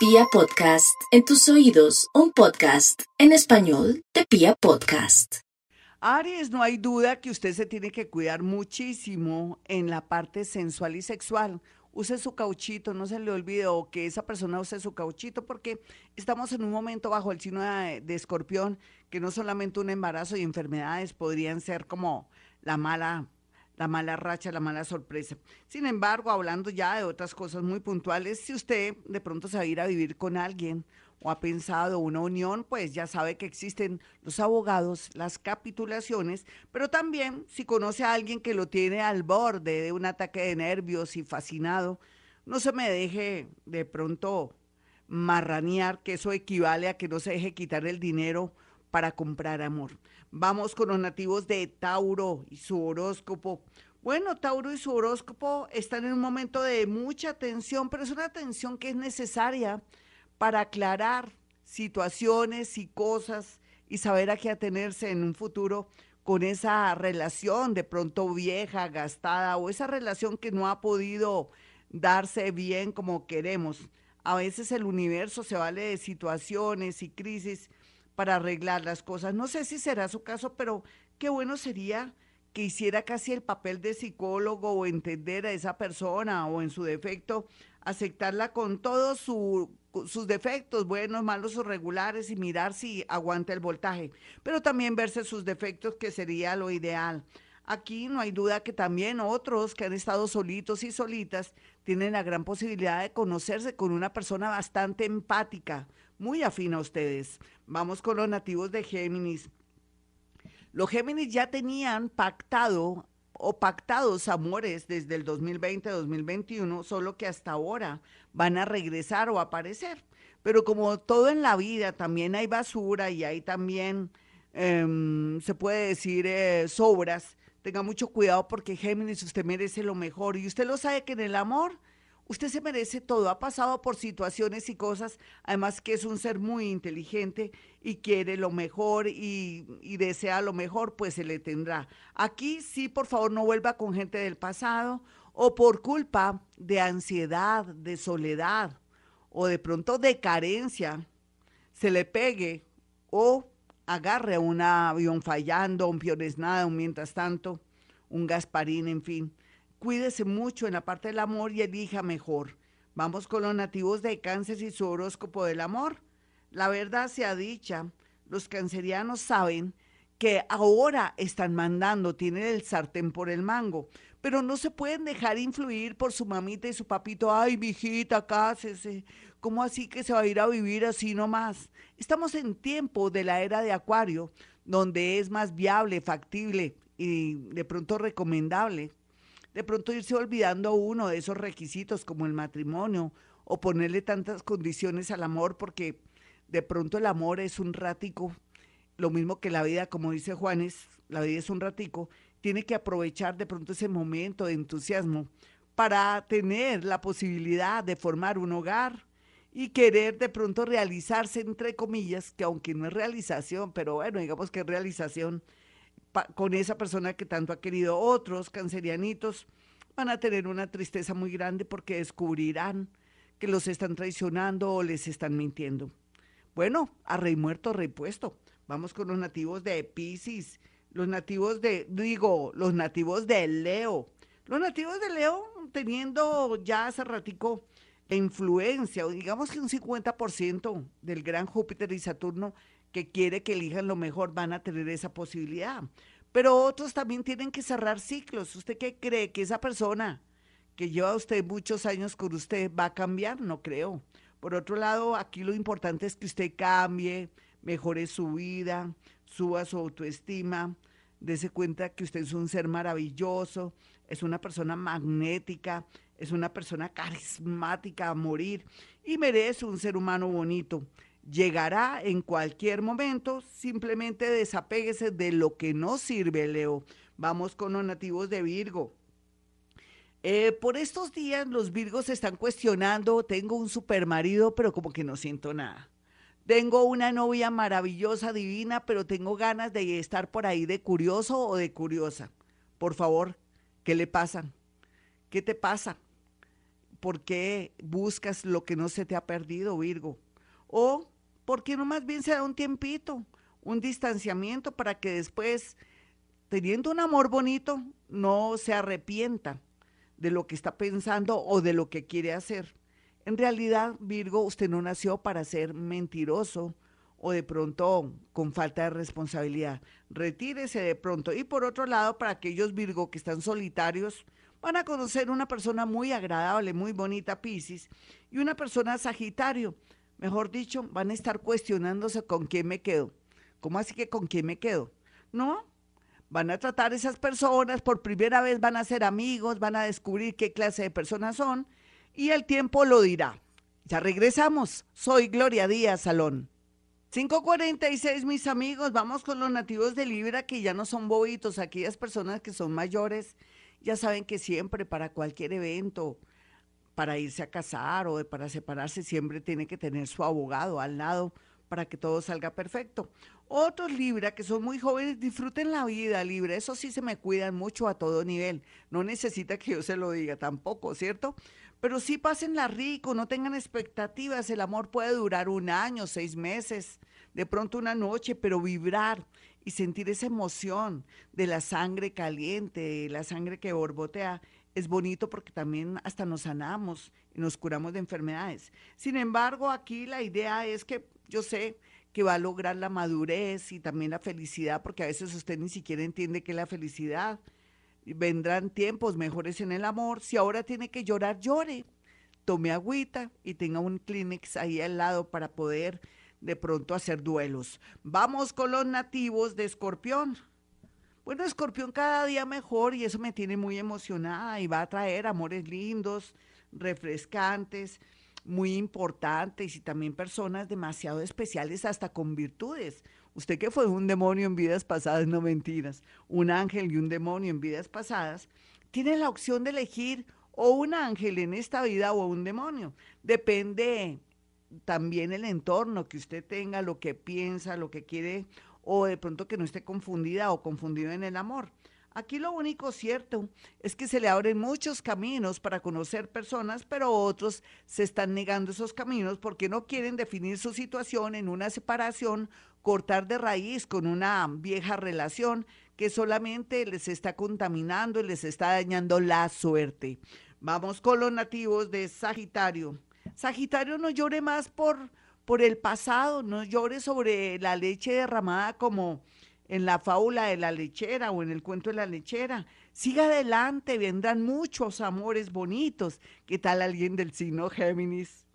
Pia Podcast, en tus oídos, un podcast en español de Pia Podcast. Aries, no hay duda que usted se tiene que cuidar muchísimo en la parte sensual y sexual. Use su cauchito, no se le olvide o que esa persona use su cauchito porque estamos en un momento bajo el signo de, de escorpión que no solamente un embarazo y enfermedades podrían ser como la mala la mala racha, la mala sorpresa. Sin embargo, hablando ya de otras cosas muy puntuales, si usted de pronto se va a ir a vivir con alguien o ha pensado una unión, pues ya sabe que existen los abogados, las capitulaciones, pero también si conoce a alguien que lo tiene al borde de un ataque de nervios y fascinado, no se me deje de pronto marranear, que eso equivale a que no se deje quitar el dinero para comprar amor. Vamos con los nativos de Tauro y su horóscopo. Bueno, Tauro y su horóscopo están en un momento de mucha tensión, pero es una tensión que es necesaria para aclarar situaciones y cosas y saber a qué atenerse en un futuro con esa relación de pronto vieja, gastada o esa relación que no ha podido darse bien como queremos. A veces el universo se vale de situaciones y crisis para arreglar las cosas. No sé si será su caso, pero qué bueno sería que hiciera casi el papel de psicólogo o entender a esa persona o en su defecto aceptarla con todos sus defectos, buenos, malos o regulares y mirar si aguanta el voltaje, pero también verse sus defectos que sería lo ideal. Aquí no hay duda que también otros que han estado solitos y solitas tienen la gran posibilidad de conocerse con una persona bastante empática, muy afín a ustedes. Vamos con los nativos de Géminis. Los Géminis ya tenían pactado o pactados amores desde el 2020-2021, solo que hasta ahora van a regresar o aparecer. Pero como todo en la vida, también hay basura y hay también, em, se puede decir, eh, sobras. Tenga mucho cuidado porque Géminis, usted merece lo mejor. Y usted lo sabe que en el amor Usted se merece todo, ha pasado por situaciones y cosas, además que es un ser muy inteligente y quiere lo mejor y, desea lo mejor, pues se le tendrá. Aquí sí, por favor, no vuelva con gente del pasado o por culpa de ansiedad, de soledad o de pronto de carencia, se le pegue o agarre a un avión fallando, un nada, un mientras tanto, un Gasparín, en fin Cuídese mucho en la parte del amor y elija mejor. Vamos con los nativos de cáncer y su horóscopo del amor. La verdad sea dicha, los cancerianos saben que ahora están mandando, tienen el sartén por el mango, pero no se pueden dejar influir por su mamita y su papito. Ay, mijita, cásese. ¿Cómo así que se va a ir a vivir así nomás? Estamos en tiempo de la era de Acuario, donde es más viable, factible y de pronto recomendable de pronto irse olvidando uno de esos requisitos como el matrimonio o ponerle tantas condiciones al amor porque de pronto el amor es un ratico, lo mismo que la vida, como dice Juanes, la vida es un ratico, tiene que aprovechar de pronto ese momento de entusiasmo para tener la posibilidad de formar un hogar y querer de pronto realizarse, entre comillas, que aunque no es realización, pero bueno, digamos que es realización con esa persona que tanto ha querido. Otros cancerianitos van a tener una tristeza muy grande porque descubrirán que los están traicionando o les están mintiendo. Bueno, a rey muerto, rey puesto. Vamos con los nativos de Pisces, los nativos de, digo, los nativos de Leo. Los nativos de Leo teniendo ya hace ratico influencia, o digamos que un 50% del gran Júpiter y Saturno que quiere que elijan lo mejor van a tener esa posibilidad. Pero otros también tienen que cerrar ciclos. ¿Usted qué cree? ¿Que esa persona que lleva usted muchos años con usted va a cambiar? No creo. Por otro lado, aquí lo importante es que usted cambie, mejore su vida, suba su autoestima, dése cuenta que usted es un ser maravilloso, es una persona magnética, es una persona carismática a morir y merece un ser humano bonito llegará en cualquier momento, simplemente desapéguese de lo que no sirve, Leo. Vamos con los nativos de Virgo. Eh, por estos días los Virgos están cuestionando, tengo un super marido, pero como que no siento nada. Tengo una novia maravillosa, divina, pero tengo ganas de estar por ahí de curioso o de curiosa. Por favor, ¿qué le pasa? ¿Qué te pasa? ¿por qué buscas lo que no se te ha perdido, Virgo? O, ¿por qué no más bien se da un tiempito, un distanciamiento para que después, teniendo un amor bonito, no se arrepienta de lo que está pensando o de lo que quiere hacer? En realidad, Virgo, usted no nació para ser mentiroso o de pronto con falta de responsabilidad. Retírese de pronto. Y por otro lado, para aquellos Virgo que están solitarios, van a conocer una persona muy agradable, muy bonita, Pisces, y una persona Sagitario. Mejor dicho, van a estar cuestionándose con quién me quedo. ¿Cómo así que con quién me quedo? No, van a tratar esas personas, por primera vez van a ser amigos, van a descubrir qué clase de personas son y el tiempo lo dirá. Ya regresamos. Soy Gloria Díaz Salón. 546, mis amigos, vamos con los nativos de Libra que ya no son bobitos, aquellas personas que son mayores, ya saben que siempre para cualquier evento, para irse a casar o para separarse, siempre tiene que tener su abogado al lado para que todo salga perfecto. Otros Libra que son muy jóvenes, disfruten la vida Libra, eso sí se me cuidan mucho a todo nivel, no necesita que yo se lo diga tampoco, ¿cierto? Pero sí pásenla rico, no tengan expectativas, el amor puede durar un año, seis meses, de pronto una noche, pero vibrar y sentir esa emoción de la sangre caliente, la sangre que borbotea, es bonito porque también hasta nos sanamos y nos curamos de enfermedades. Sin embargo, aquí la idea es que yo sé que va a lograr la madurez y también la felicidad, porque a veces usted ni siquiera entiende qué es la felicidad. Vendrán tiempos mejores en el amor. Si ahora tiene que llorar, llore. Tome agüita y tenga un Kleenex ahí al lado para poder de pronto hacer duelos. Vamos con los nativos de Escorpión. Bueno, Escorpión cada día mejor y eso me tiene muy emocionada y va a traer amores lindos, refrescantes, muy importantes y también personas demasiado especiales hasta con virtudes. Usted que fue un demonio en vidas pasadas, no mentiras, un ángel y un demonio en vidas pasadas, tiene la opción de elegir o un ángel en esta vida o un demonio. Depende también el entorno que usted tenga, lo que piensa, lo que quiere, o de pronto que no esté confundida o confundido en el amor. Aquí lo único cierto es que se le abren muchos caminos para conocer personas, pero otros se están negando esos caminos porque no quieren definir su situación en una separación, cortar de raíz con una vieja relación que solamente les está contaminando y les está dañando la suerte. Vamos con los nativos de Sagitario. Sagitario, no llore más por, por el pasado, no llore sobre la leche derramada como en la fábula de la lechera o en el cuento de la lechera. Siga adelante, vendrán muchos amores bonitos. ¿Qué tal alguien del signo Géminis?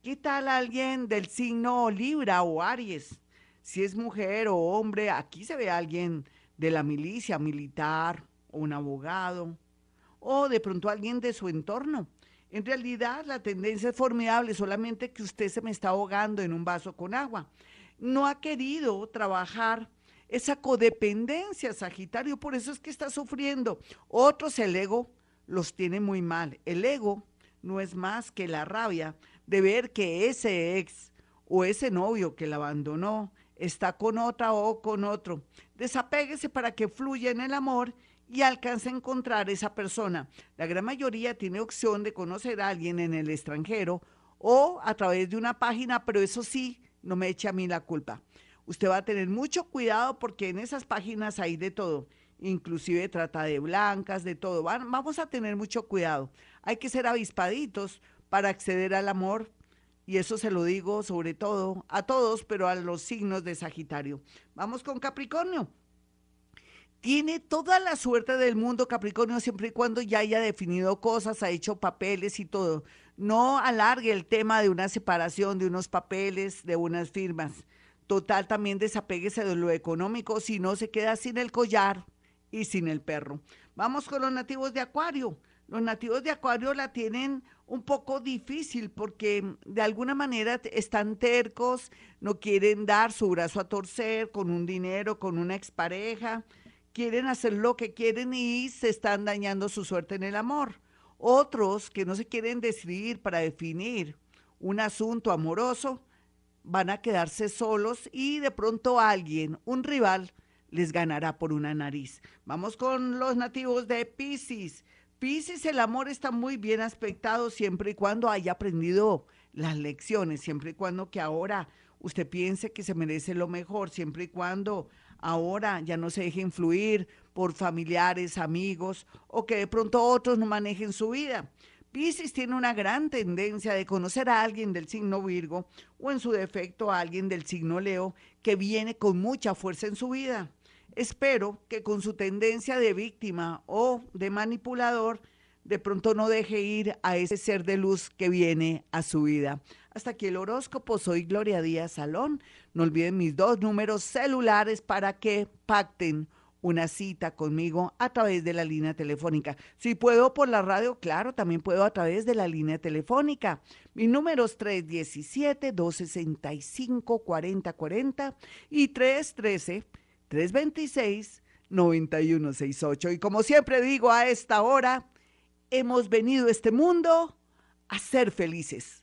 ¿Qué tal alguien del signo Libra o Aries? Si es mujer o hombre, aquí se ve alguien de la milicia militar o un abogado o de pronto alguien de su entorno. En realidad la tendencia es formidable, solamente que usted se me está ahogando en un vaso con agua. No ha querido trabajar esa codependencia, Sagitario, por eso es que está sufriendo. Otros el ego los tiene muy mal. El ego no es más que la rabia de ver que ese ex o ese novio que la abandonó está con otra o con otro. Desapéguese para que fluya en el amor y alcance a encontrar esa persona. La gran mayoría tiene opción de conocer a alguien en el extranjero o a través de una página, pero eso sí, no me eche a mí la culpa. Usted va a tener mucho cuidado porque en esas páginas hay de todo, inclusive trata de blancas, de todo. vamos a tener mucho cuidado. Hay que ser avispaditos para acceder al amor y eso se lo digo sobre todo a todos, pero a los signos de Sagitario. Vamos con Capricornio tiene toda la suerte del mundo Capricornio siempre y cuando ya haya definido cosas, ha hecho papeles y todo. No alargue el tema de una separación, de unos papeles, de unas firmas. Total, también desapéguese de lo económico, si no se queda sin el collar y sin el perro. Vamos con los nativos de Acuario. Los nativos de Acuario la tienen un poco difícil porque de alguna manera están tercos, no quieren dar su brazo a torcer con un dinero, con una expareja quieren hacer lo que quieren y se están dañando su suerte en el amor. Otros que no se quieren decidir para definir un asunto amoroso van a quedarse solos y de pronto alguien, un rival, les ganará por una nariz. Vamos con los nativos de Pisces. Piscis, el amor está muy bien aspectado siempre y cuando haya aprendido las lecciones, siempre y cuando que ahora usted piense que se merece lo mejor, siempre y cuando ahora ya no se deje influir por familiares, amigos o que de pronto otros no manejen su vida. Piscis tiene una gran tendencia de conocer a alguien del signo Virgo o en su defecto a alguien del signo Leo que viene con mucha fuerza en su vida. Espero que con su tendencia de víctima o de manipulador, de pronto no deje ir a ese ser de luz que viene a su vida. Hasta aquí el horóscopo. Soy Gloria Díaz Salón. No olviden mis dos números celulares para que pacten una cita conmigo a través de la línea telefónica. Si puedo por la radio, claro, también puedo a través de la línea telefónica. Mi número es 317-265-4040 y 313. 326-9168. Y como siempre digo a esta hora, hemos venido a este mundo a ser felices.